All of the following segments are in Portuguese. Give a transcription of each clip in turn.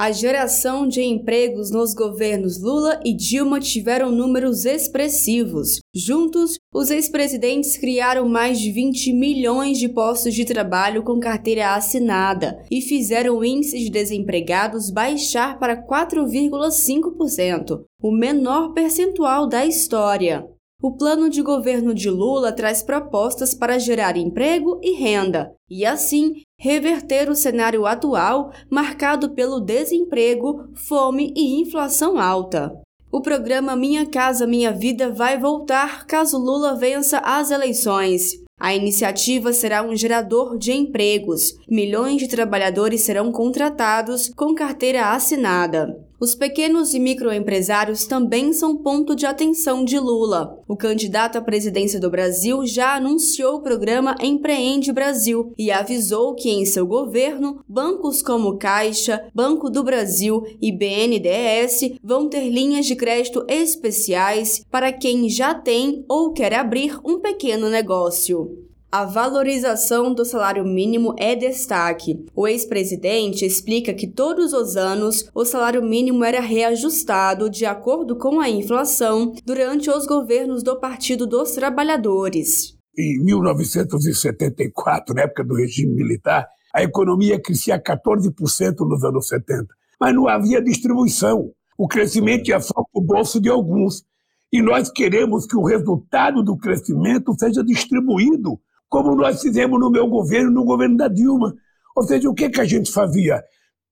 A geração de empregos nos governos Lula e Dilma tiveram números expressivos. Juntos, os ex-presidentes criaram mais de 20 milhões de postos de trabalho com carteira assinada e fizeram o índice de desempregados baixar para 4,5%, o menor percentual da história. O plano de governo de Lula traz propostas para gerar emprego e renda e, assim, reverter o cenário atual marcado pelo desemprego, fome e inflação alta. O programa Minha Casa Minha Vida vai voltar caso Lula vença as eleições. A iniciativa será um gerador de empregos. Milhões de trabalhadores serão contratados com carteira assinada. Os pequenos e microempresários também são ponto de atenção de Lula. O candidato à presidência do Brasil já anunciou o programa Empreende Brasil e avisou que em seu governo, bancos como Caixa, Banco do Brasil e BNDES vão ter linhas de crédito especiais para quem já tem ou quer abrir um pequeno negócio. A valorização do salário mínimo é destaque. O ex-presidente explica que todos os anos o salário mínimo era reajustado de acordo com a inflação durante os governos do Partido dos Trabalhadores. Em 1974, na época do regime militar, a economia crescia 14% nos anos 70, mas não havia distribuição. O crescimento ia só para o bolso de alguns. E nós queremos que o resultado do crescimento seja distribuído como nós fizemos no meu governo, no governo da Dilma. Ou seja, o que, que a gente fazia?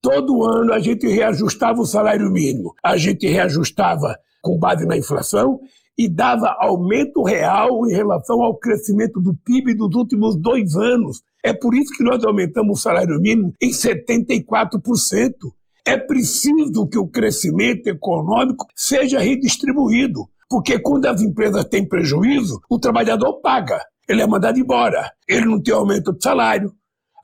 Todo ano a gente reajustava o salário mínimo, a gente reajustava com base na inflação e dava aumento real em relação ao crescimento do PIB dos últimos dois anos. É por isso que nós aumentamos o salário mínimo em 74%. É preciso que o crescimento econômico seja redistribuído, porque quando as empresas têm prejuízo, o trabalhador paga ele é mandado embora, ele não tem aumento de salário.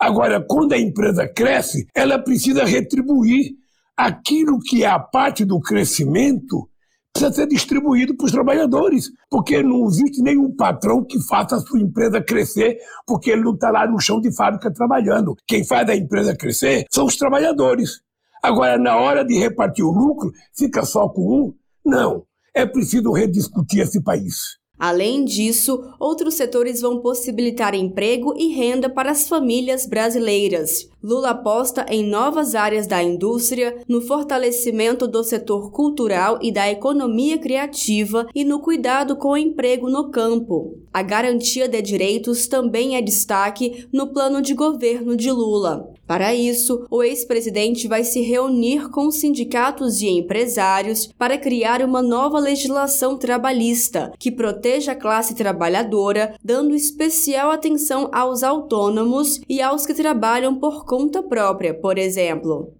Agora, quando a empresa cresce, ela precisa retribuir aquilo que é a parte do crescimento precisa ser distribuído para os trabalhadores, porque não existe nenhum patrão que faça a sua empresa crescer, porque ele não está lá no chão de fábrica trabalhando. Quem faz a empresa crescer são os trabalhadores. Agora, na hora de repartir o lucro, fica só com um? Não. É preciso rediscutir esse país. Além disso, outros setores vão possibilitar emprego e renda para as famílias brasileiras. Lula aposta em novas áreas da indústria, no fortalecimento do setor cultural e da economia criativa e no cuidado com o emprego no campo. A garantia de direitos também é destaque no plano de governo de Lula. Para isso, o ex-presidente vai se reunir com sindicatos e empresários para criar uma nova legislação trabalhista que proteja a classe trabalhadora, dando especial atenção aos autônomos e aos que trabalham por conta própria, por exemplo.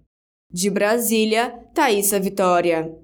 De Brasília, Thaisa Vitória.